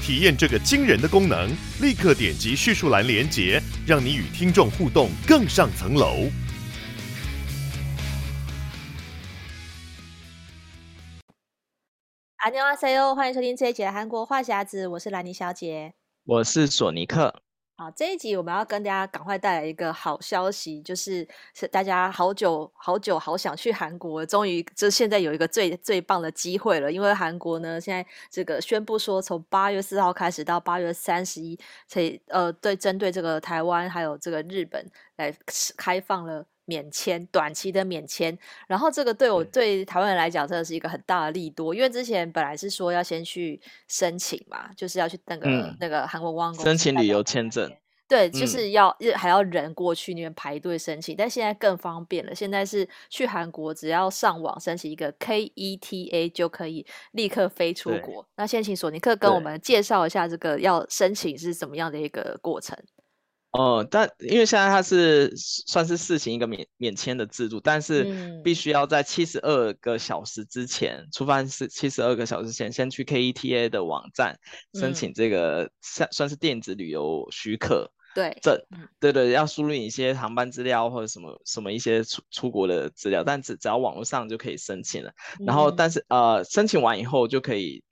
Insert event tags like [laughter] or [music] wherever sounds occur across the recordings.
体验这个惊人的功能，立刻点击叙述栏连结，让你与听众互动更上层楼。안녕하세요，欢迎收听这一集的韩国话匣子，我是兰妮小姐，我是索尼克。 好，这一集我们要跟大家赶快带来一个好消息，就是是大家好久好久好想去韩国，终于就现在有一个最最棒的机会了。因为韩国呢，现在这个宣布说，从八月四号开始到八月三十一，所以呃，对针对这个台湾还有这个日本来开放了。免签，短期的免签，然后这个对我对。台湾人来讲真的是一个很大的利多，因为之前本来是说要先去申请嘛，就是要去那个、嗯、那个韩国观光申请旅游签证，对，就是要、嗯、还要人过去那边排队申请，但现在更方便了，现在是去韩国只要上网申请一个 KETA 就可以立刻飞出国。那先请索尼克跟我们介绍一下这个要申请是怎么样的一个过程。哦，但因为现在它是算是试行一个免免签的制度，但是必须要在七十二个小时之前，出发是七十二个小时前，先去 KETA 的网站申请这个算算是电子旅游许可对证，对对，要输入一些航班资料或者什么什么一些出出国的资料，但只只要网络上就可以申请了。然后，但是呃，申请完以后就可以。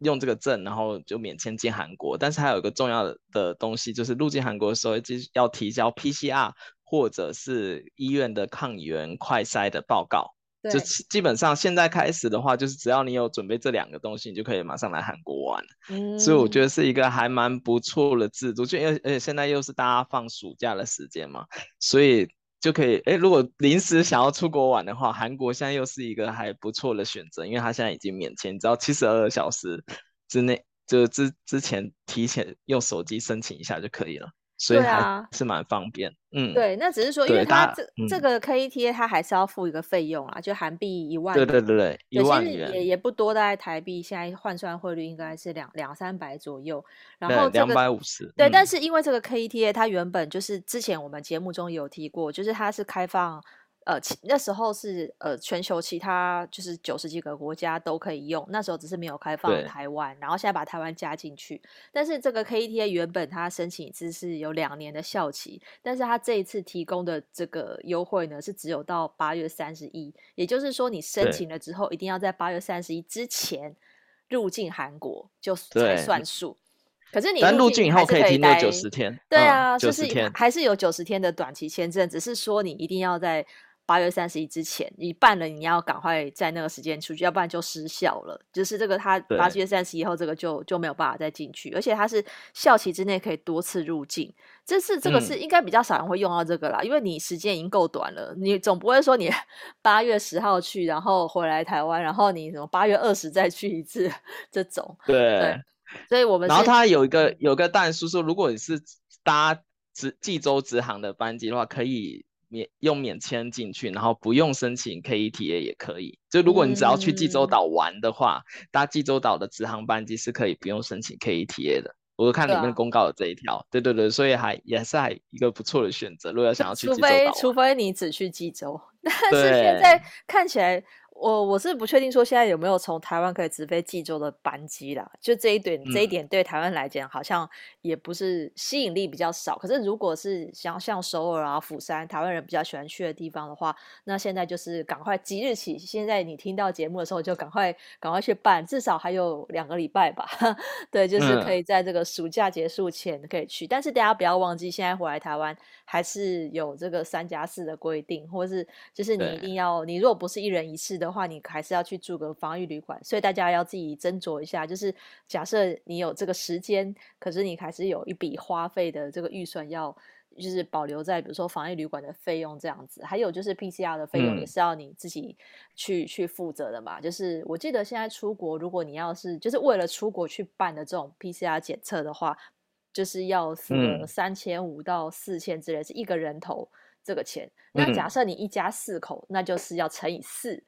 用这个证，然后就免签进韩国。但是还有一个重要的的东西，就是入境韩国的时候，就要提交 PCR 或者是医院的抗原快筛的报告。就基本上现在开始的话，就是只要你有准备这两个东西，你就可以马上来韩国玩。嗯，所以我觉得是一个还蛮不错的制度。就因为而且现在又是大家放暑假的时间嘛，所以。就可以，哎，如果临时想要出国玩的话，韩国现在又是一个还不错的选择，因为它现在已经免签，只要七十二小时之内，就之之前提前用手机申请一下就可以了。所以还是蛮方便，嗯，对，那只是说，因为它这这个 KETA 它还是要付一个费用啊，就韩币一万，对对对对，一万元也也不多，大概台币现在换算汇率应该是两两三百左右，然后两百五十，对，但是因为这个 KETA 它原本就是之前我们节目中有提过，就是它是开放。呃，那时候是呃，全球其他就是九十几个国家都可以用，那时候只是没有开放台湾，然后现在把台湾加进去。但是这个 KETA 原本它申请一次是有两年的效期，但是它这一次提供的这个优惠呢，是只有到八月三十一，也就是说你申请了之后，一定要在八月三十一之前入境韩国就才算数。可是你入境以后可以停留九十天，对啊，嗯、就是还是有九十天的短期签证，只是说你一定要在。八月三十一之前，你办了，你要赶快在那个时间出去，要不然就失效了。就是这个，他八月三十一后，这个就就没有办法再进去，而且它是效期之内可以多次入境。这次这个是应该比较少人会用到这个啦，嗯、因为你时间已经够短了，你总不会说你 [laughs] 八月十号去，然后回来台湾，然后你什么八月二十再去一次这种。对，对，所以我们然后它有一个有一个但书说，如果你是搭直济州直航的班机的话，可以。免用免签进去，然后不用申请 KETA 也可以。就如果你只要去济州岛玩的话，嗯、搭济州岛的直航班机是可以不用申请 KETA 的。我看里面公告的这一条，对，啊、对对对，所以还也是还一个不错的选择。如果要想要去济州岛，除非除非你只去济州，[laughs] 但是现在看起来。我我是不确定说现在有没有从台湾可以直飞济州的班机啦，就这一点，这一点对台湾来讲好像也不是吸引力比较少。可是如果是像像首尔啊、釜山，台湾人比较喜欢去的地方的话，那现在就是赶快即日起，现在你听到节目的时候就赶快赶快去办，至少还有两个礼拜吧。[laughs] 对，就是可以在这个暑假结束前可以去。但是大家不要忘记，现在回来台湾还是有这个三加四的规定，或是就是你一定要，你如果不是一人一次的。的话，你还是要去住个防疫旅馆，所以大家要自己斟酌一下。就是假设你有这个时间，可是你还是有一笔花费的这个预算要就是保留在比如说防疫旅馆的费用这样子，还有就是 PCR 的费用也是要你自己去、嗯、去负责的嘛。就是我记得现在出国，如果你要是就是为了出国去办的这种 PCR 检测的话，就是要付三千五到四千之类，是一个人头这个钱。那假设你一家四口，那就是要乘以四。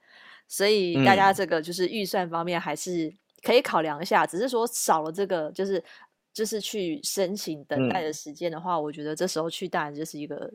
所以大家这个就是预算方面还是可以考量一下，只是说少了这个就是。就是去申请等待的时间的话，嗯，我觉得这时候去当然就是一个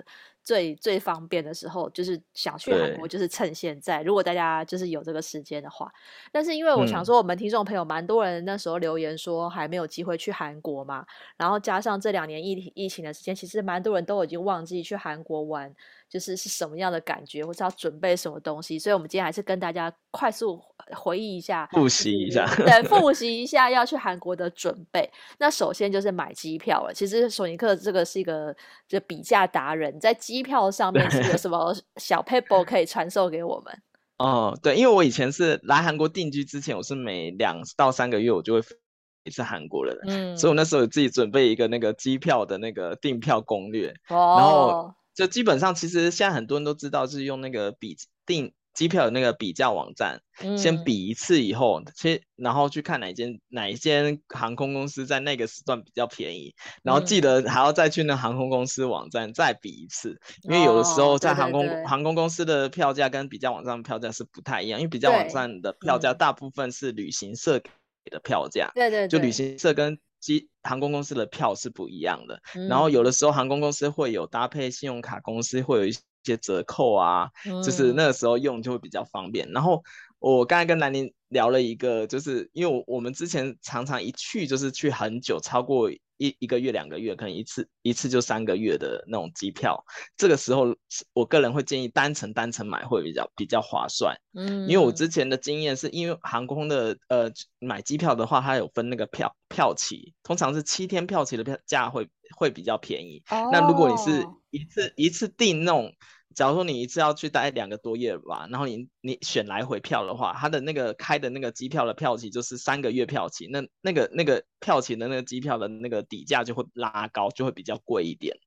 最最方便的时候。就是想去韩国，就是趁现在。如果大家就是有这个时间的话，但是因为我想说，我们听众朋友蛮多人那时候留言说还没有机会去韩国嘛，然后加上这两年疫疫情的时间，其实蛮多人都已经忘记去韩国玩。就是是什么样的感觉，或是要准备什么东西，所以我们今天还是跟大家快速回忆一下，复习一下，对，复 [laughs] 习一下要去韩国的准备。那首先就是买机票了。其实索尼克这个是一个就比价达人，在机票上面是有什么小 paper 可以传授给我们？哦，对，因为我以前是来韩国定居之前，我是每两到三个月我就会飞一次韩国的人，嗯，所以我那时候有自己准备一个那个机票的那个订票攻略，哦，然后。就基本上，其实现在很多人都知道，是用那个笔订机票的那个比价网站，嗯，先比一次以后，先然后去看哪一间哪一间航空公司在那个时段比较便宜，然后记得还要再去那航空公司网站再比一次，嗯，因为有的时候在航空，航空公司的票价跟比价网站的票价是不太一样，因为比价网站的票价大部分是旅行社给的票价，对对，对，就旅行社跟。机航空公司的票是不一样的，嗯，然后有的时候航空公司会有搭配信用卡公司会有一些折扣啊，嗯，就是那个时候用就会比较方便。然后我刚才跟南宁聊了一个，就是因为我们之前常常一去就是去很久，超过。一一个月两个月，可能一次一次就三个月的那种机票，这个时候我个人会建议单程单程买会比较比较划算。嗯，因为我之前的经验是因为航空的呃买机票的话，它有分那个票票期，通常是七天票期的票价会会比较便宜。哦。那如果你是一次一次订那种。假如说你一次要去待两个多月吧，然后你你选来回票的话，它的那个开的那个机票的票期就是三个月票期，那那个那个票期的那个机票的那个底价就会拉高，就会比较贵一点。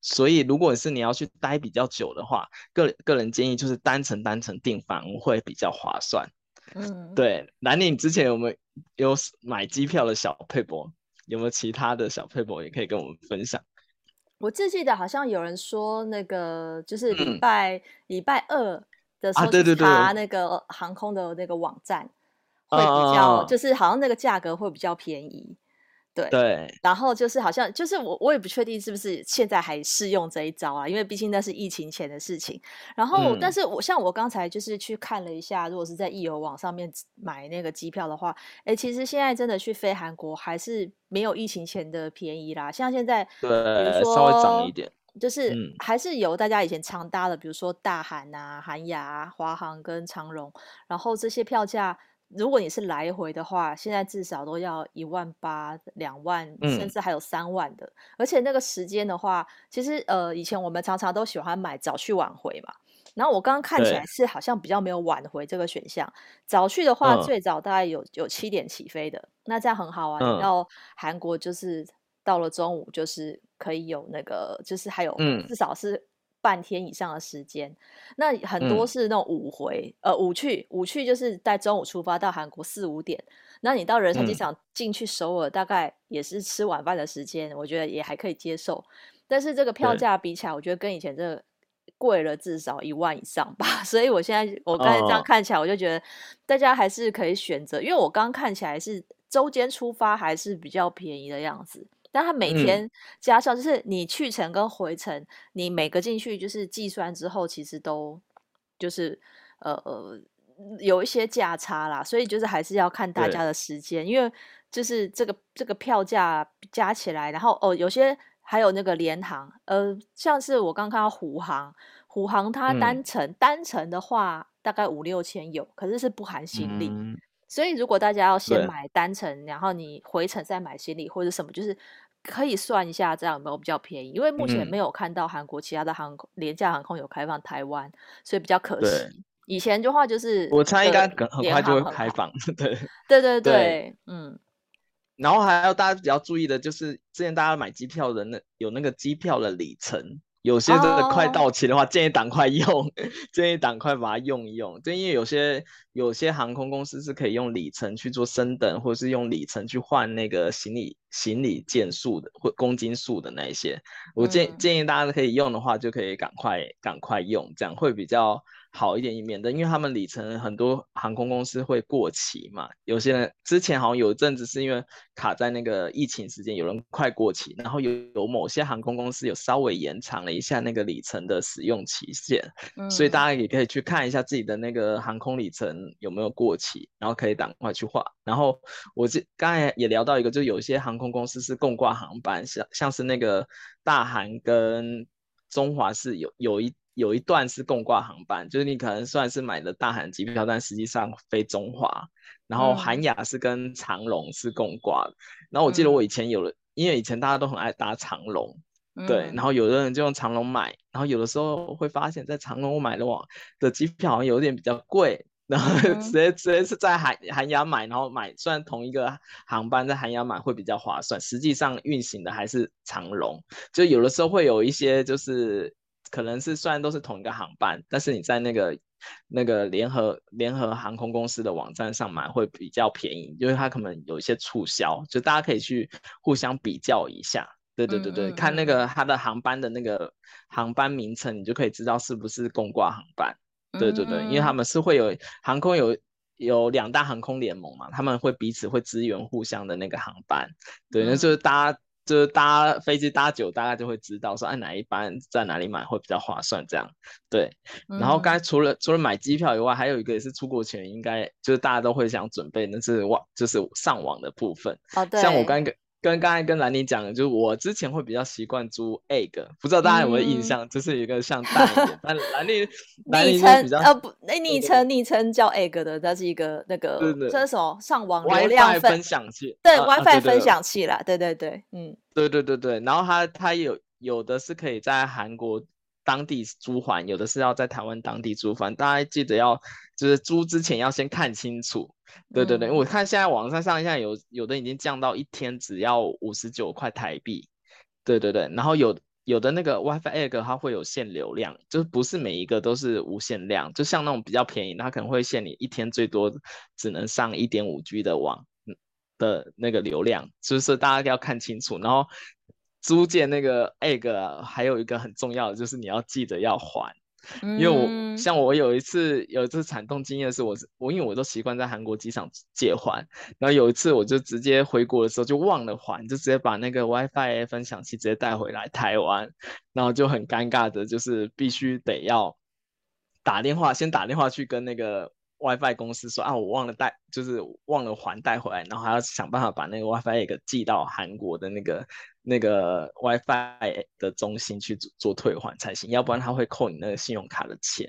所以如果是你要去待比较久的话，个个人建议就是单程单程订房会比较划算。嗯，[laughs] 对。兰陵，你之前有没有有买机票的小配博？有没有其他的小配博也可以跟我们分享？我只记得好像有人说，那个就是礼拜、嗯、礼拜二的时候去查那个航空的那个网站，会比较就是好像那个价格会比较便宜。对对，然后就是好像就是我我也不确定是不是现在还适用这一招啊，因为毕竟那是疫情前的事情。然后，嗯、但是我像我刚才就是去看了一下，如果是在易游网上面买那个机票的话，哎，其实现在真的去飞韩国还是没有疫情前的便宜啦。像现在，对，比如说稍微涨一点，就是还是有大家以前常搭的，比如说大韩啊、韩亚啊、华航跟长荣，然后这些票价。如果你是来回的话，现在至少都要一万八、两万，甚至还有三万的。嗯。而且那个时间的话，其实呃，以前我们常常都喜欢买早去晚回嘛。然后我刚刚看起来是好像比较没有晚回这个选项。早去的话，最早大概有有七点起飞的，那这样很好啊。你到韩国就是到了中午，就是可以有那个，就是还有至少是。半天以上的时间，那很多是那种五回，嗯、呃，五去，五去就是在中午出发到韩国四五点，那你到仁川机场进去首尔，大概也是吃晚饭的时间，嗯，我觉得也还可以接受。但是这个票价比起来，我觉得跟以前这个贵了至少一万以上吧。[laughs] 所以我现在我刚才这样看起来，我就觉得大家还是可以选择，因为我刚刚看起来是周间出发还是比较便宜的样子。但他每天加上，就是你去程跟回程，嗯、你每个进去就是计算之后，其实都就是呃呃有一些价差啦，所以就是还是要看大家的时间，因为就是这个这个票价加起来，然后哦有些还有那个联航，呃像是我刚看到虎航，虎航它单程、嗯、单程的话大概五六千有，可是是不含行李。嗯所以，如果大家要先买单程，然后你回程再买行李或者什么，就是可以算一下这样有没有比较便宜。因为目前没有看到韩国其他的航空、嗯、廉价航空有开放台湾，所以比较可惜。以前的话就是，我猜应该很快就会开放。[laughs] 对对对对，对，嗯然后还要大家比较注意的就是，之前大家买机票的那有那个机票的里程。有些真的快到期的话，oh. 建议赶快用，建议赶快把它用一用。就因为有些有些航空公司是可以用里程去做升等，或者是用里程去换那个行李行李件数的或公斤数的那一些。我建、嗯、建议大家可以用的话，就可以赶快赶快用，这样会比较。好一点，以免得，因为他们里程很多航空公司会过期嘛。有些人之前好像有一阵子是因为卡在那个疫情时间，有人快过期，然后有有某些航空公司有稍微延长了一下那个里程的使用期限，嗯、所以大家也可以去看一下自己的那个航空里程有没有过期，然后可以赶快去换。然后我这刚才也聊到一个，就有些航空公司是共挂航班，像像是那个大韩跟中华是有有一。有一段是共挂航班，就是你可能算是买了大韩机票，但实际上飞中华。然后韩亚是跟长龙是共挂然后我记得我以前有了，嗯、因为以前大家都很爱搭长龙，嗯、对。然后有的人就用长龙买，然后有的时候会发现，在长龙我买的网的机票好像有点比较贵，然后 [laughs] 直接、嗯、直接是在韩韩亚买，然后买虽然同一个航班在韩亚买会比较划算，实际上运行的还是长龙。就有的时候会有一些就是。可能是虽然都是同一个航班，但是你在那个那个联合联合航空公司的网站上买会比较便宜，因为它可能有一些促销，就大家可以去互相比较一下。对对对对，嗯嗯、看那个它的航班的那个航班名称，你就可以知道是不是共挂航班。对对对，因为他们是会有航空有有两大航空联盟嘛，他们会彼此会支援互相的那个航班。对，那就是大家。就是搭飞机搭久，大概就会知道说，哎，哪一班在哪里买会比较划算，这样对。然后刚才除了除了买机票以外，还有一个也是出国前应该就是大家都会想准备，那是网就是上网的部分。哦，对。像我刚刚。跟刚才跟兰妮讲的，就是我之前会比较习惯租 egg，不知道大家有没有印象？嗯、就是一个像大一点，但兰妮 [laughs] 兰妮是比较呃不，那昵称昵称叫 egg 的，它是一个那个对对这是什么上网流量分享器，对 WiFi 分享器啦，对对对，嗯，对对对对，然后它它有有的是可以在韩国当地租还，有的是要在台湾当地租还，大家记得要就是租之前要先看清楚。对对对，我看现在网上上现在有有的已经降到一天只要五十九块台币，对对对，然后有有的那个 WiFi egg 它会有限流量，就是不是每一个都是无限量，就像那种比较便宜，它可能会限你一天最多只能上一点五 G 的网的那个流量，就是大家要看清楚。然后租借那个 egg 还有一个很重要的就是你要记得要还。因为我像我有一次有一次惨痛经验是我我因为我都习惯在韩国机场借还，然后有一次我就直接回国的时候就忘了还，就直接把那个 WiFi 分享器直接带回来台湾，然后就很尴尬的，就是必须得要打电话先打电话去跟那个。WiFi 公司说啊，我忘了带，就是忘了还带回来，然后还要想办法把那个 WiFi 给寄到韩国的那个那个 WiFi 的中心去做做退还才行，要不然他会扣你那个信用卡的钱。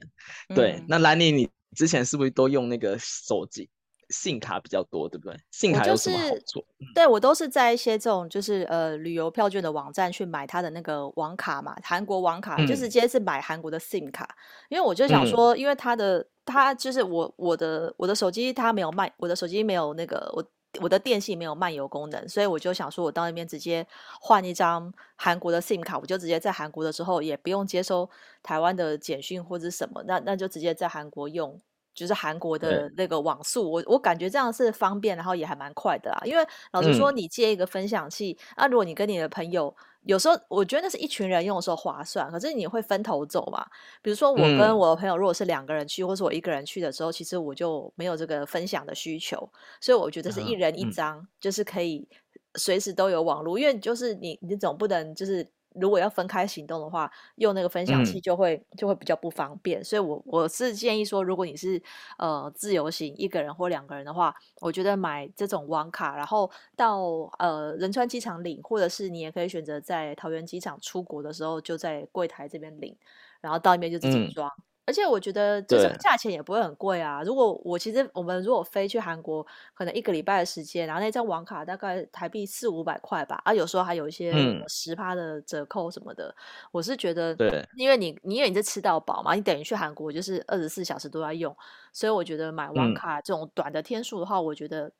对，嗯、那兰妮，你之前是不是都用那个手机？信卡比较多，对不对？信卡有什么好处？就是嗯、对我都是在一些这种就是呃旅游票券的网站去买它的那个网卡嘛，韩国网卡、嗯、就直接是买韩国的 SIM 卡，因为我就想说，嗯、因为它的它就是我我的我的手机它没有漫，我的手机没有那个我我的电信没有漫游功能，所以我就想说我到那边直接换一张韩国的 SIM 卡，我就直接在韩国的时候也不用接收台湾的简讯或者什么，那那就直接在韩国用。就是韩国的那个网速，我我感觉这样是方便，然后也还蛮快的啊。因为老实说，你借一个分享器，那、嗯啊、如果你跟你的朋友，有时候我觉得那是一群人用的时候划算，可是你会分头走嘛。比如说我跟我的朋友，如果是两个人去，嗯、或是我一个人去的时候，其实我就没有这个分享的需求，所以我觉得是一人一张，嗯、就是可以随时都有网络，因为就是你你总不能就是。如果要分开行动的话，用那个分享器就会、嗯、就会比较不方便，所以我我是建议说，如果你是呃自由行一个人或两个人的话，我觉得买这种网卡，然后到呃仁川机场领，或者是你也可以选择在桃园机场出国的时候就在柜台这边领，然后到那边就自己装。嗯而且我觉得这种价钱也不会很贵啊。如果我其实我们如果飞去韩国，可能一个礼拜的时间，然后那张网卡大概台币四五百块吧，啊，有时候还有一些十趴的折扣什么的。嗯、我是觉得，对，因为你你因为你是吃到饱嘛，你等于去韩国就是二十四小时都要用，所以我觉得买网卡这种短的天数的话，嗯、我觉得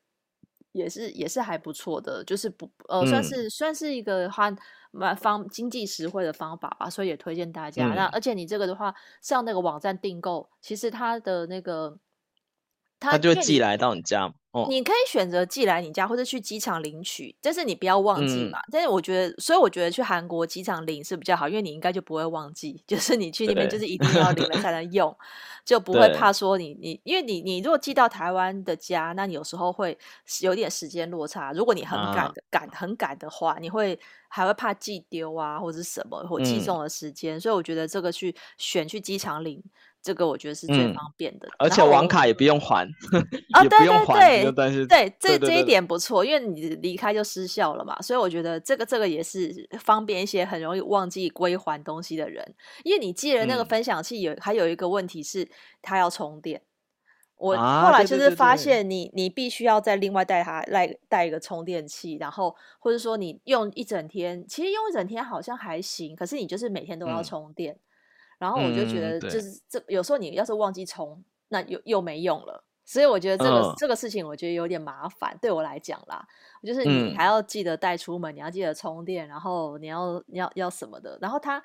也是也是还不错的，就是不呃算是、嗯、算是一个花蛮方经济实惠的方法吧，所以也推荐大家。嗯、那而且你这个的话，上那个网站订购，其实它的那个。他就寄来到你家，哦，你可以选择寄来你家，或者去机场领取，但是你不要忘记嘛。嗯、但是我觉得，所以我觉得去韩国机场领是比较好，因为你应该就不会忘记，就是你去那边就是一定要领了才能用，[laughs] 就不会怕说你你，因为你你如果寄到台湾的家，那你有时候会有点时间落差。如果你很赶的赶、啊、很赶的话，你会还会怕寄丢啊，或者是什么或寄送的时间，嗯、所以我觉得这个去选去机场领。这个我觉得是最方便的，嗯、而且网卡也不用还，[laughs] 啊，对对对，对，对，这这一点。不错，因为你离开就失效了嘛，所以我觉得这个这个也是方便一些很容易忘记归还东西的人，因为你寄了那个分享器有，有、嗯、还有一个问题是它要充电，我后来就是发现你你必须要再另外带它来带一个充电器，然后或者说你用一整天，其实用一整天好像还行，可是你就是每天都要充电。嗯然后我就觉得，就是这、嗯、有时候你要是忘记充，那又又没用了。所以我觉得这个、嗯、这个事情，我觉得有点麻烦，对我来讲啦，就是你还要记得带出门，嗯、你要记得充电，然后你要你要要什么的。然后它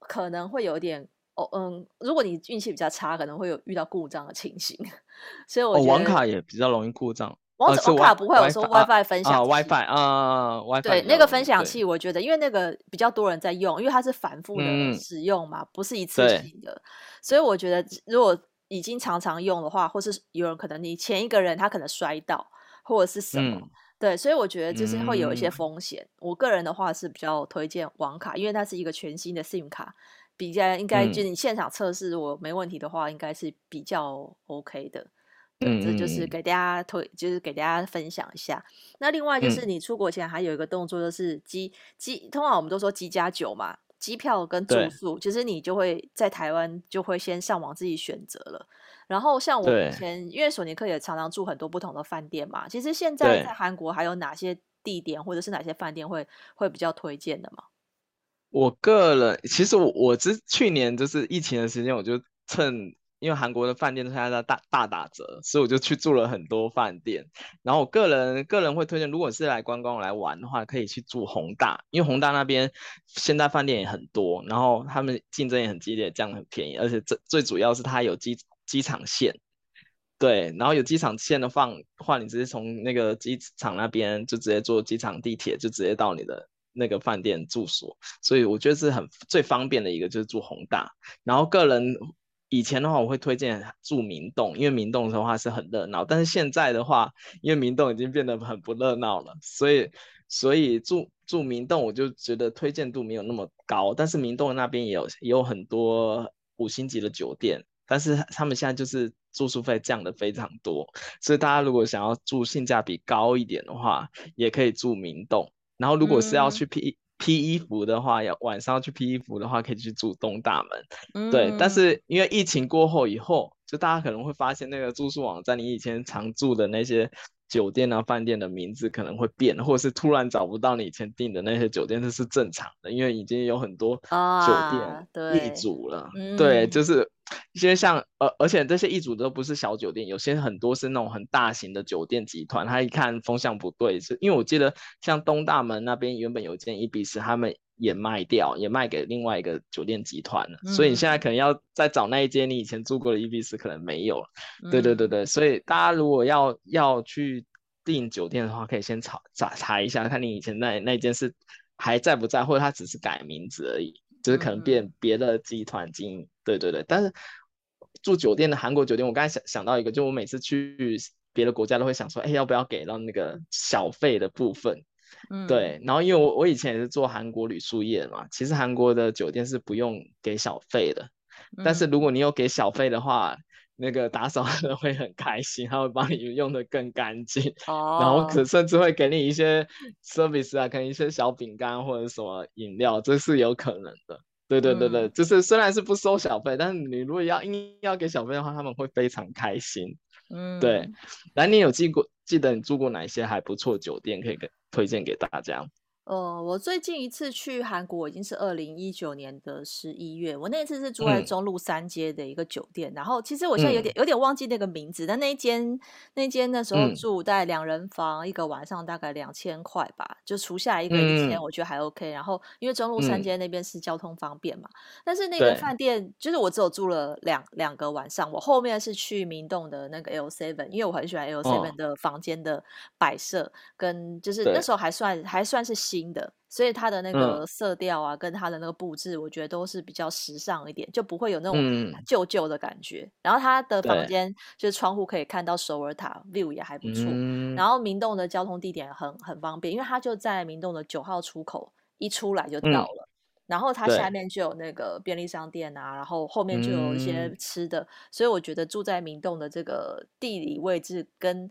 可能会有点哦，嗯，如果你运气比较差，可能会有遇到故障的情形。[laughs] 所以我觉得、哦、网卡也比较容易故障。网网卡不会，我说 WiFi 分享器。WiFi 啊，WiFi。对，那个分享器，我觉得，因为那个比较多人在用，因为它是反复的使用嘛，不是一次性的，所以我觉得，如果已经常常用的话，或是有人可能你前一个人他可能摔到，或者是什么，对，所以我觉得就是会有一些风险。我个人的话是比较推荐网卡，因为它是一个全新的 SIM 卡，比较应该就是你现场测试如果没问题的话，应该是比较 OK 的。对，这就是给大家推，就是给大家分享一下。那另外就是你出国前还有一个动作，就是机机，通常我们都说机加酒嘛，机票跟住宿，其实你就会在台湾就会先上网自己选择了。然后像我以前，因为索尼克也常常住很多不同的饭店嘛，其实现在在韩国还有哪些地点或者是哪些饭店会会比较推荐的吗？我个人其实我我之去年就是疫情的时间，我就趁。因为韩国的饭店都现在在大大打折，所以我就去住了很多饭店。然后我个人个人会推荐，如果是来观光来玩的话，可以去住弘大，因为弘大那边现在饭店也很多，然后他们竞争也很激烈，这样很便宜，而且最最主要是它有机机场线，对，然后有机场线的放，话你直接从那个机场那边就直接坐机场地铁，就直接到你的那个饭店住所，所以我觉得是很最方便的一个就是住弘大，然后个人。以前的话，我会推荐住明洞，因为明洞的话是很热闹。但是现在的话，因为明洞已经变得很不热闹了，所以所以住住明洞，我就觉得推荐度没有那么高。但是明洞那边也有也有很多五星级的酒店，但是他们现在就是住宿费降得非常多，所以大家如果想要住性价比高一点的话，也可以住明洞。然后如果是要去 P、嗯。批衣服的话，要晚上要去披衣服的话，可以去住东大门。嗯、对，但是因为疫情过后以后，就大家可能会发现那个住宿网站，你以前常住的那些酒店啊、饭店的名字可能会变，或者是突然找不到你以前订的那些酒店，这是正常的，因为已经有很多酒店业主了。啊、对，对，就是。一些像呃，而且这些一组都不是小酒店，有些很多是那种很大型的酒店集团。他一看风向不对，是因为我记得像东大门那边原本有一间伊比斯，他们也卖掉，也卖给另外一个酒店集团了。嗯、所以你现在可能要再找那一间你以前住过的伊比斯，可能没有了。嗯、对对对对，所以大家如果要要去订酒店的话，可以先查查查一下，看你以前那那间是还在不在，或者他只是改名字而已。就是可能变别的集团经营，嗯、对对对。但是住酒店的韩国酒店，我刚才想想到一个，就我每次去别的国家都会想说，哎，要不要给到那个小费的部分？嗯，对。然后因为我我以前也是做韩国旅宿业嘛，其实韩国的酒店是不用给小费的，嗯、但是如果你有给小费的话。那个打扫的人会很开心，他会帮你用的更干净，oh. 然后可甚至会给你一些 service 啊，可能一些小饼干或者什么饮料，这是有可能的。对对对对，嗯、就是虽然是不收小费，但是你如果要硬要给小费的话，他们会非常开心。嗯，对。然后你有记过记得你住过哪些还不错酒店，可以给推荐给大家？呃，我最近一次去韩国已经是二零一九年的十一月，我那一次是住在中路三街的一个酒店，嗯、然后其实我现在有点、嗯、有点忘记那个名字，但那一间那间那时候住在两人房、嗯，一个晚上大概两千块吧，就除下来一个一千，我觉得还 OK、嗯。然后因为中路三街那边是交通方便嘛，嗯、但是那个饭店就是我只有住了两两个晚上，我后面是去明洞的那个 L Seven，因为我很喜欢 L Seven 的房间的摆设、哦，跟就是那时候还算还算是新的。所以它的那个色调啊，跟它的那个布置，我觉得都是比较时尚一点，就不会有那种旧旧的感觉。嗯、然后它的房间就是窗户可以看到首尔塔，view 也还不错、嗯。然后明洞的交通地点很很方便，因为它就在明洞的九号出口，一出来就到了。嗯、然后它下面就有那个便利商店啊，然后后面就有一些吃的，所以我觉得住在明洞的这个地理位置跟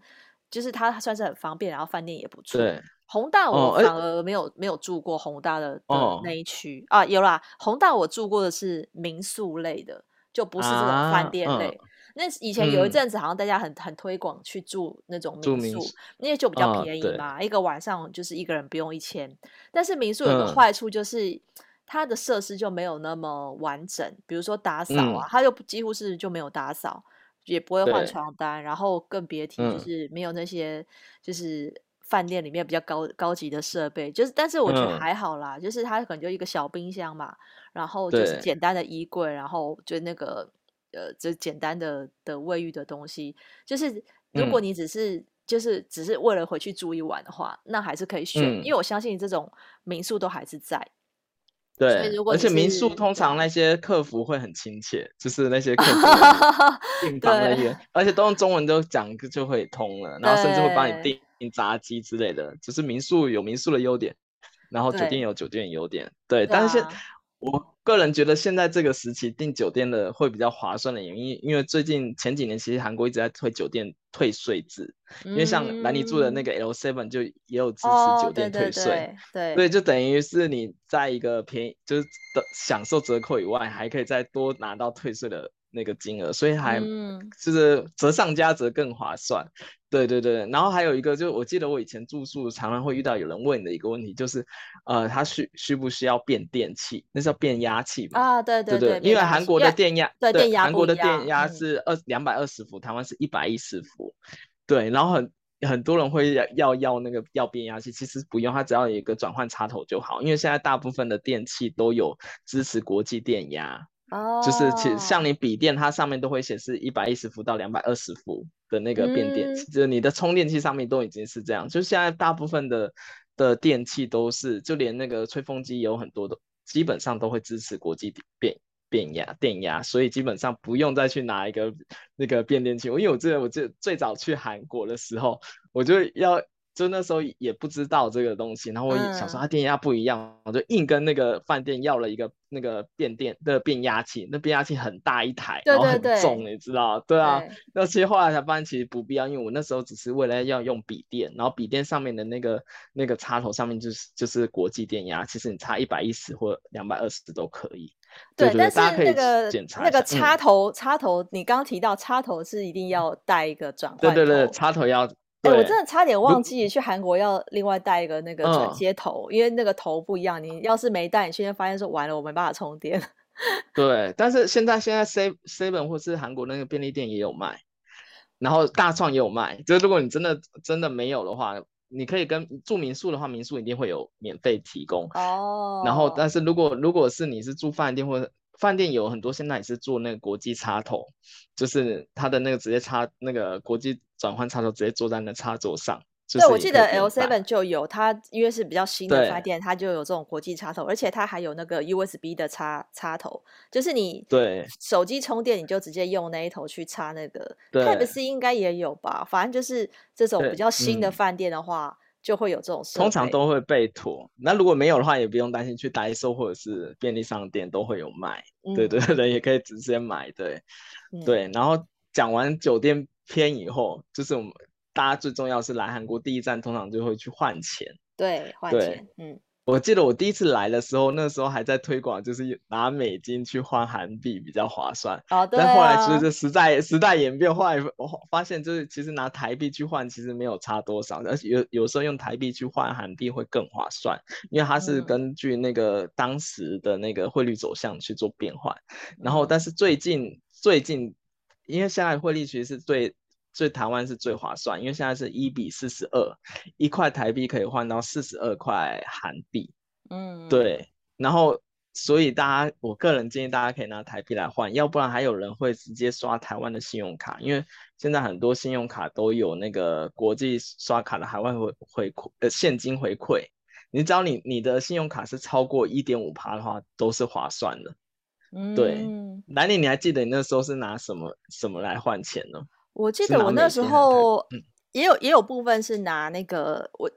就是它算是很方便，然后饭店也不错。弘大我反而没有、没有住过宏大的的那一区、哦、啊，有啦，宏大我住过的是民宿类的，就不是这种饭店类、啊嗯。那以前有一阵子好像大家很、嗯、很推广去住那种民宿，那些就比较便宜嘛、哦，一个晚上就是一个人不用一千。但是民宿有个坏处就是、嗯、它的设施就没有那么完整，比如说打扫啊，嗯、它就几乎是就没有打扫，也不会换床单，然后更别提就是没有那些就是。饭店里面比较高高级的设备，就是，但是我觉得还好啦，嗯、就是它可能就一个小冰箱嘛，然后就是简单的衣柜，然后就那个呃，就简单的的卫浴的东西，就是如果你只是、嗯、就是只是为了回去住一晚的话，那还是可以选，嗯、因为我相信这种民宿都还是在。对，而且民宿通常那些客服会很亲切，就是那些客服 [laughs] 订房人员，而且都用中文都讲就会通了，[laughs] 然后甚至会帮你订炸鸡之类的。只是民宿有民宿的优点，然后酒店有酒店的优点，对，对，但是。我个人觉得现在这个时期订酒店的会比较划算的原因，因为最近前几年其实韩国一直在推酒店退税制，嗯，因为像兰尼住的那个 L Seven 就也有支持酒店退税，哦，对，对，对，对，对，就等于是你在一个便宜就是的享受折扣以外，还可以再多拿到退税的那个金额，所以还就是折上加折更划算。对对对，然后还有一个，就是我记得我以前住宿常常会遇到有人问的一个问题，就是，呃，他需需不需要变电器？那是要变压器嘛？啊，对对对，因为韩国的电压，对，对电压，韩国的电压是二两百二十伏，台湾是一百一十伏。对，然后很很多人会要要要那个要变压器，其实不用，它只要有一个转换插头就好，因为现在大部分的电器都有支持国际电压。哦，就是其实像你笔电，它上面都会显示一百一十伏到两百二十伏的那个变电器，嗯，就是你的充电器上面都已经是这样。就现在大部分的的电器都是，就连那个吹风机有很多的，基本上都会支持国际变变压电压，所以基本上不用再去拿一个那个变电器。我因为我记得我记得最早去韩国的时候，我就要。就那时候也不知道这个东西，然后我想说它电压不一样，嗯，我就硬跟那个饭店要了一个那个变电的变压器，那变压器很大一台，对对对，然后很重，你知道？对啊，那其实后来才发现其实不必要，因为我那时候只是为了要用笔电，然后笔电上面的那个那个插头上面就是就是国际电压，其实你插一百一十或两百二十都可以。对，对，对，但是那个那个插头，嗯、插头，你刚刚提到插头是一定要带一个转换，对对对，插头要。哎、欸，我真的差点忘记去韩国要另外带一个那个转接头，嗯，因为那个头不一样。你要是没带，你现在发现说完了，我没办法充电。[laughs] 对，但是现在现在 Seven 或是韩国那个便利店也有卖，然后大创也有卖。就是如果你真的真的没有的话，你可以跟住民宿的话，民宿一定会有免费提供。哦。然后，但是如果如果是你是住饭店或者。饭店有很多现在也是做那个国际插头，就是它的那个直接插那个国际转换插头，直接坐在那插座上。对，就是、我记得 L Seven 就有，它因为是比较新的饭店，它就有这种国际插头，而且它还有那个 USB 的插插头，就是你对手机充电，你就直接用那一头去插那个。Type C 应该也有吧，反正就是这种比较新的饭店的话。就会有这种事，通常都会备妥。那如果没有的话，也不用担心，去 Daiso 或者是便利商店都会有卖。嗯、对对对，也可以直接买。对、嗯、对。然后讲完酒店篇以后，就是我们大家最重要是来韩国第一站，通常就会去换钱。对，换钱。嗯，我记得我第一次来的时候，那时候还在推广，就是拿美金去换韩币比较划算。哦，对啊。但后来随着时代时代演变，后来我发现就是其实拿台币去换其实没有差多少，而且有有时候用台币去换韩币会更划算，因为它是根据那个当时的那个汇率走向去做变换。嗯。然后，但是最近最近，因为现在汇率其实是对。对台湾是最划算，因为现在是一比四十二，一块台币可以换到四十二块韩币。嗯，对。然后，所以大家，我个人建议大家可以拿台币来换，要不然还有人会直接刷台湾的信用卡，因为现在很多信用卡都有那个国际刷卡的海外回回馈呃现金回馈。你只要你你的信用卡是超过一点五趴的话，都是划算的。嗯，对。兰妮，你还记得你那时候是拿什么什么来换钱呢？我记得我那时候也有也有部分是拿那个我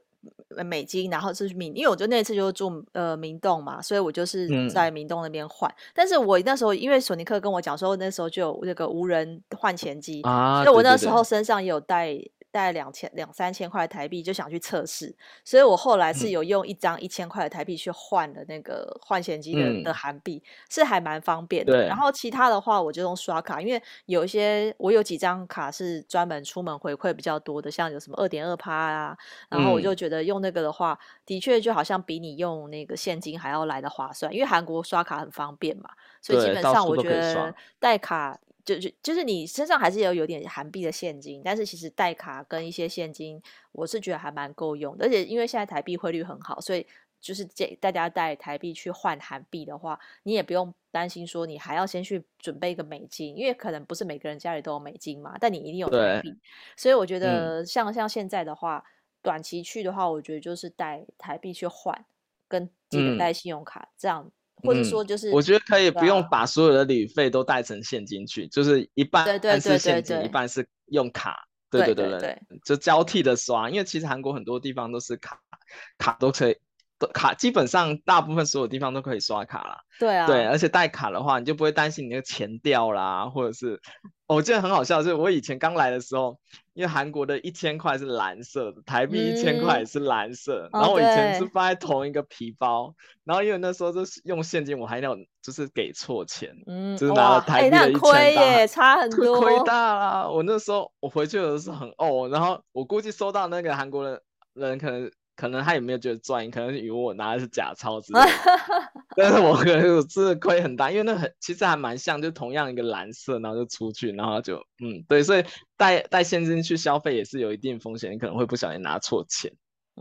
美金，然后是明，因为我就那次就住呃明洞嘛，所以我就是在明洞那边换。嗯、但是我那时候因为索尼克跟我讲说，那时候就有那个无人换钱机，啊，所以我那时候身上也有带。带两千两三千块台币就想去测试，所以我后来是有用一张一千块的台币去换的那个换钱机的、嗯、的韩币，是还蛮方便的。然后其他的话我就用刷卡，因为有一些我有几张卡是专门出门回馈比较多的，像有什么二点二趴啊，然后我就觉得用那个的话，嗯、的确就好像比你用那个现金还要来的划算，因为韩国刷卡很方便嘛，所以基本上我觉得带卡。就就就是你身上还是有有点韩币的现金，但是其实带卡跟一些现金，我是觉得还蛮够用的。而且因为现在台币汇率很好，所以就是这大家带台币去换韩币的话，你也不用担心说你还要先去准备一个美金，因为可能不是每个人家里都有美金嘛，但你一定有台币。所以我觉得像像现在的话，短期去的话，我觉得就是带台币去换，跟记得带信用卡、嗯、这样。或者说就是、嗯，我觉得可以不用把所有的旅费都带成现金去，就是一半是现金，一半是用卡，对对对对，对，就交替的刷。因为其实韩国很多地方都是卡，卡都可以，卡基本上大部分所有地方都可以刷卡啦。对啊，对，而且带卡的话，你就不会担心你那个钱掉啦，或者是。我记得很好笑，就是我以前刚来的时候，因为韩国的一千块是蓝色的，台币一千块也是蓝色，嗯，然后我以前是放在同一个皮包，然后因为那时候就是用现金，我还要就是给错钱，嗯，就是拿了台币的一千，亏耶，差很多，亏大了。我那时候我回去的时候很哦，然后我估计收到那个韩国的人可能。可能他也没有觉得赚，可能以为我拿的是假钞之类的，但是我可能我真的亏很大，因为那很其实还蛮像，就同样一个蓝色，然后就出去，然后就嗯对，所以带带现金去消费也是有一定风险，你可能会不小心拿错钱。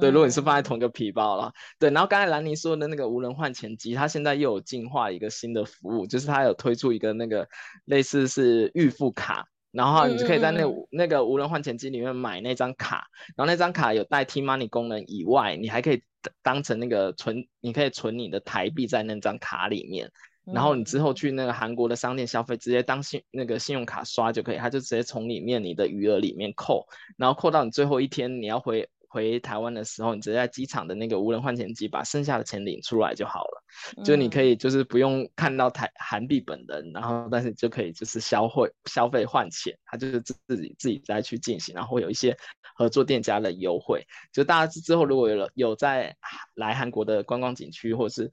对，如果你是放在同一个皮包了，对，然后刚才兰妮说的那个无人换钱机，它现在又有进化一个新的服务，就是它有推出一个那个类似是预付卡。然后你就可以在那个、那个无人换钱机里面买那张卡，然后那张卡有代替 Money 功能以外，你还可以当成那个存，你可以存你的台币在那张卡里面，然后你之后去那个韩国的商店消费，直接当信那个信用卡刷就可以，它就直接从里面你的余额里面扣，然后扣到你最后一天你要回。回台湾的时候，你直接在机场的那个无人换钱机把剩下的钱领出来就好了。嗯、就你可以就是不用看到台韩币本人，然后但是就可以就是消费消费换钱，他就是自己自己再去进行，然后有一些合作店家的优惠。就大家之后如果有有在来韩国的观光景区或者是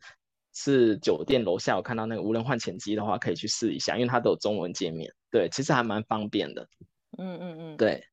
是酒店楼下有看到那个无人换钱机的话，可以去试一下，因为它都有中文界面，对，其实还蛮方便的。嗯嗯嗯，对，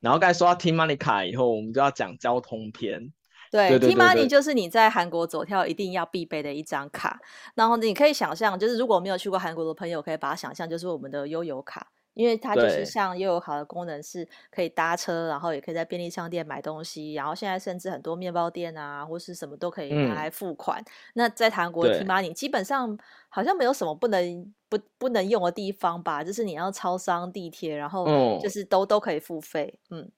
然后刚才说到 T-money 卡以后，我们就要讲交通篇。对，T-money 就是你在韩国走跳一定要必备的一张卡。然后你可以想象，就是如果没有去过韩国的朋友，可以把它想象就是我们的悠游卡。因为它就是像又有好的功能是可以搭车，然后也可以在便利商店买东西，然后现在甚至很多面包店啊或是什么都可以拿来付款。嗯、那在韩国 T-money 基本上好像没有什么不能不不能用的地方吧？就是你要超商、地铁，然后就是都、嗯、都可以付费。嗯，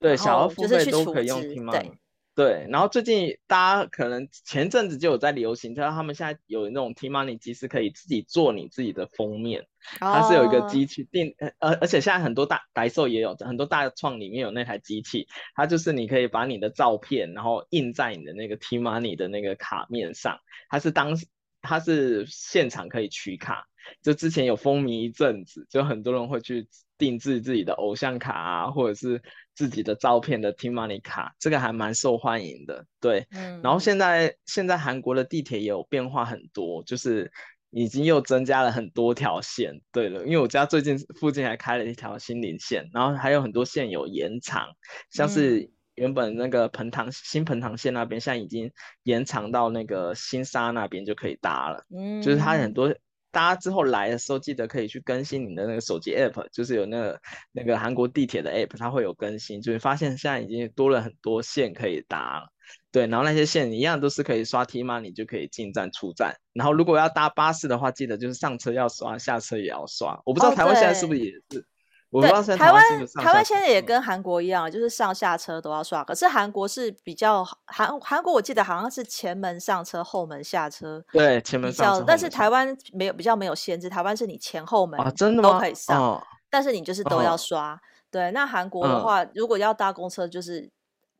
对，想要付费都可以用 T-money。对。对，然后最近大家可能前阵子就有在流行，知道他们现在有那种 T-money 机是可以自己做你自己的封面，它是有一个机器定，呃，而且现在很多大白兽也有，很多大创里面有那台机器，它就是你可以把你的照片，然后印在你的那个 T-money 的那个卡面上，它是当它是现场可以取卡，就之前有风靡一阵子，就很多人会去定制自己的偶像卡啊，或者是。自己的照片的 T-money 卡，这个还蛮受欢迎的。对，嗯，然后现在现在韩国的地铁也有变化很多，就是已经又增加了很多条线。对了，因为我家最近附近还开了一条新林线，然后还有很多线有延长，像是原本那个彭塘新彭塘线那边，现在已经延长到那个新沙那边就可以搭了。嗯，就是它很多。大家之后来的时候，记得可以去更新你的那个手机 app，就是有那个那个韩国地铁的 app，它会有更新，就会发现现在已经多了很多线可以搭了。对，然后那些线一样都是可以刷 T-money，你就可以进站出站。然后如果要搭巴士的话，记得就是上车要刷，下车也要刷。我不知道台湾现在是不是也是。哦我对，台湾台湾现在也跟韩国一样，就是上下车都要刷。可是韩国是比较韩韩国，我记得好像是前门上车，后门下车。对，前门上车。但是台湾没有比较没有限制，台湾是你前后门啊，真的都可以上，哦、但是你就是都要刷。哦、对，那韩国的话，嗯、如果要搭公车，就是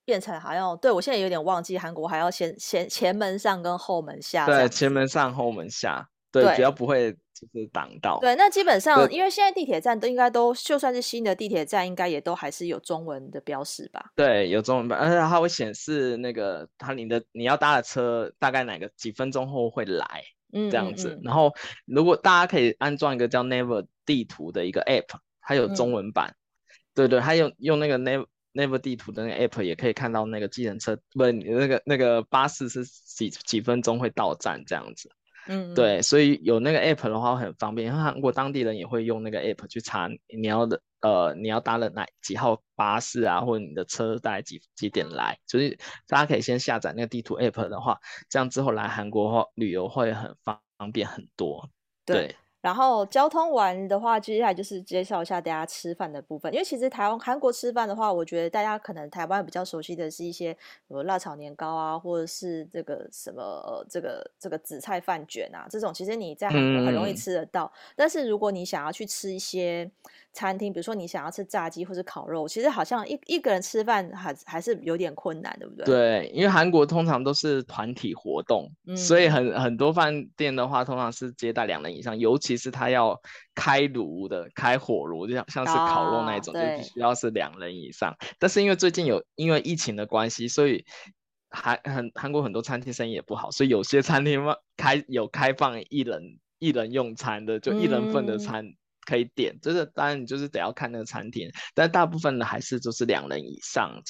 变成好像对我现在有点忘记，韩国还要先先前门上跟后门下。对，前门上后门下，对，对只要不会。就是挡到。对，那基本上，因为现在地铁站都应该都，就算是新的地铁站，应该也都还是有中文的标识吧？对，有中文版，而且它会显示那个它你的你要搭的车大概哪个几分钟后会来，嗯，这样子。嗯嗯、然后如果大家可以安装一个叫 Naver 地图的一个 app，它有中文版。嗯、对对，它用用那个 Naver Naver 地图的那个 app 也可以看到那个计程车，不是那个那个巴士是几几分钟会到站这样子。嗯，对，所以有那个 app 的话很方便，因为韩国当地人也会用那个 app 去查你要的呃你要搭了哪几号巴士啊，或者你的车大概几几点来，所以大家可以先下载那个地图 app 的话，这样之后来韩国话旅游会很方方便很多。对。对然后交通完的话，接下来就是介绍一下大家吃饭的部分。因为其实台湾、韩国吃饭的话，我觉得大家可能台湾比较熟悉的是一些什么辣炒年糕啊，或者是这个什么、呃、这个这个紫菜饭卷啊，这种其实你在韩国很容易吃得到。嗯、但是如果你想要去吃一些餐厅，比如说你想要吃炸鸡或者烤肉，其实好像一一个人吃饭还还是有点困难，对不对？对，因为韩国通常都是团体活动，嗯、所以很很多饭店的话，通常是接待两人以上，尤其是他要开炉的、开火炉，就像像是烤肉那一种，啊、就必须要是两人以上。但是因为最近有因为疫情的关系，所以韩很韩国很多餐厅生意也不好，所以有些餐厅开有开放一人一人用餐的，就一人份的餐。嗯可以点，就是当然你就是得要看那个餐厅，但大部分的还是就是两人以上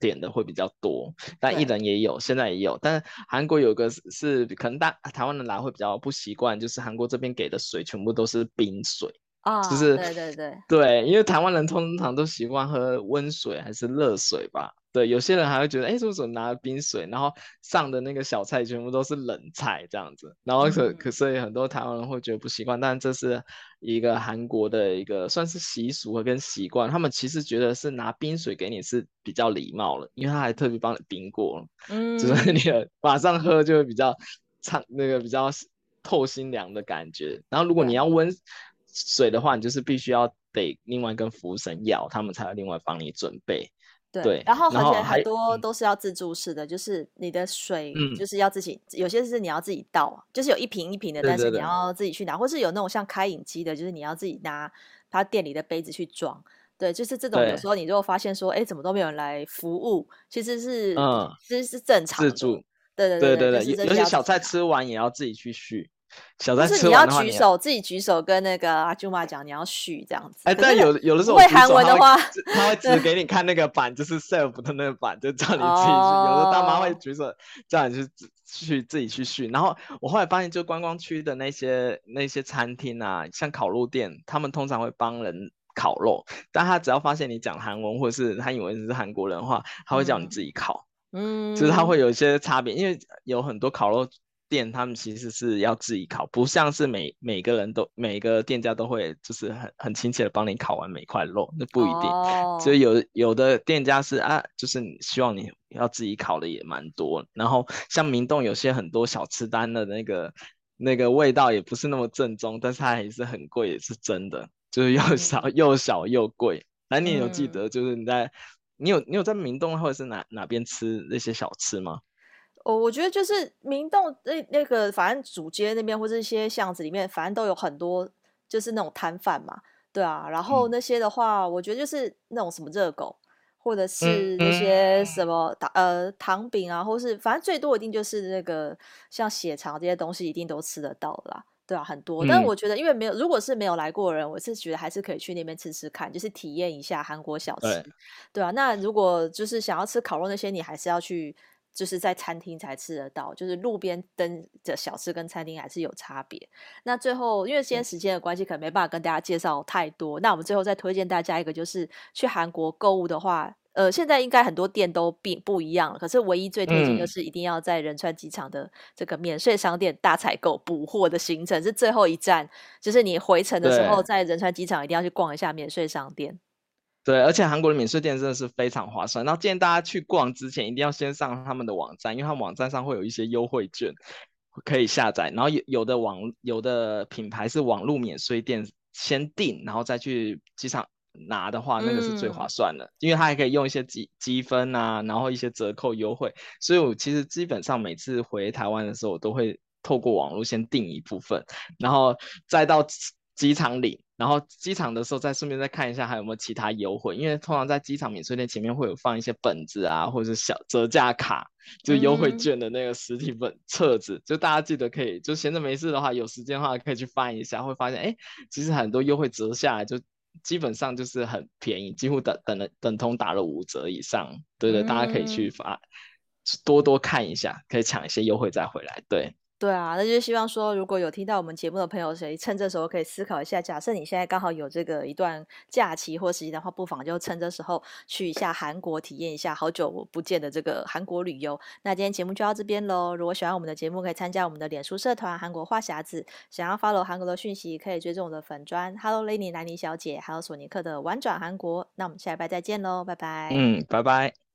点的会比较多，但一人也有，对现在也有。但韩国有个是，是可能大台湾人来会比较不习惯，就是韩国这边给的水全部都是冰水啊，哦、就是对对对对，因为台湾人通常都习惯喝温水还是热水吧。对，有些人还会觉得，哎，是不是拿冰水，然后上的那个小菜全部都是冷菜这样子，然后可、嗯、可所以很多台湾人会觉得不习惯，但这是一个韩国的一个算是习俗和跟习惯，他们其实觉得是拿冰水给你是比较礼貌了，因为他还特别帮你冰过了，[laughs] 嗯，就是你马上喝就会比较畅那个比较透心凉的感觉，然后如果你要温水的话，你就是必须要得另外跟服务生要，他们才会另外帮你准备。对，对，然后而且很多都是要自助式的，嗯、就是你的水就是要自己，嗯、有些是你要自己倒，就是有一瓶一瓶的，但是你要自己去拿，或是有那种像开饮机的，就是你要自己拿他店里的杯子去装。对，就是这种有时候你如果发现说，哎，怎么都没有人来服务，其实是嗯，其实是正常的。自助。对对对对对，有些小菜吃完也要自己去续。小菜是你要举手，自己举手跟那个阿舅妈讲你要续这样子。哎，但有有的时候会韩文的话，他会指给你看那个板，就是 self 的那个板，就叫你自己去。有的大妈会举手叫你去去自己去续。然后我后来发现，就观光区的那些那些餐厅啊，像烤肉店，他们通常会帮人烤肉，但他只要发现你讲韩文，或者是他以为你是韩国人的话，他会叫你自己烤。嗯，就是他会有一些差别，因为有很多烤肉。店他们其实是要自己烤，不像是每每个人都每个店家都会就是很很亲切的帮你烤完每块肉，那不一定。Oh. 所以有有的店家是啊，就是希望你要自己烤的也蛮多。然后像明洞有些很多小吃摊的那个那个味道也不是那么正宗，但是它还是很贵，也是真的，就是又小、嗯、又小又贵。那你有记得就是你在、嗯、你有你有在明洞或者是哪哪边吃那些小吃吗？哦，我觉得就是明洞那那个，反正主街那边或者一些巷子里面，反正都有很多就是那种摊贩嘛，对啊。然后那些的话，嗯、我觉得就是那种什么热狗，或者是那些什么糖、嗯、呃糖饼啊，或是反正最多一定就是那个像血肠这些东西，一定都吃得到啦。对啊，很多。但我觉得，因为没有，如果是没有来过的人，我是觉得还是可以去那边吃吃看，就是体验一下韩国小吃。对，对啊，那如果就是想要吃烤肉那些，你还是要去。就是在餐厅才吃得到，就是路边灯的小吃跟餐厅还是有差别。那最后，因为今天时间的关系，可能没办法跟大家介绍太多。那我们最后再推荐大家一个，就是去韩国购物的话，呃，现在应该很多店都并不一样了。可是唯一最推荐就是一定要在仁川机场的这个免税商店大采购补货的行程是最后一站，就是你回程的时候在仁川机场一定要去逛一下免税商店。对，而且韩国的免税店真的是非常划算。然后建议大家去逛之前，一定要先上他们的网站，因为他们网站上会有一些优惠券可以下载。然后有有的网有的品牌是网络免税店先订，然后再去机场拿的话，那个是最划算的，嗯、因为它还可以用一些积积分啊，然后一些折扣优惠。所以我其实基本上每次回台湾的时候，我都会透过网络先订一部分，然后再到机场领。然后机场的时候再顺便再看一下还有没有其他优惠，因为通常在机场免税店前面会有放一些本子啊，或者是小折价卡，就优惠券的那个实体本册子，嗯、就大家记得可以，就闲着没事的话，有时间的话可以去翻一下，会发现哎，其实很多优惠折下来就基本上就是很便宜，几乎等等了等同打了五折以上，对对，大家可以去发多多看一下，可以抢一些优惠再回来，对。对啊，那就希望说，如果有听到我们节目的朋友，谁趁这时候可以思考一下，假设你现在刚好有这个一段假期或时间的话，不妨就趁这时候去一下韩国，体验一下好久不见的这个韩国旅游。那今天节目就到这边喽。如果喜欢我们的节目，可以参加我们的脸书社团“韩国话匣子”。想要 follow 韩国的讯息，可以追踪我的粉专 “Hello Lenny 兰妮小姐”，还有索尼克的“玩转韩国”。那我们下礼拜再见喽，拜拜。嗯，拜拜。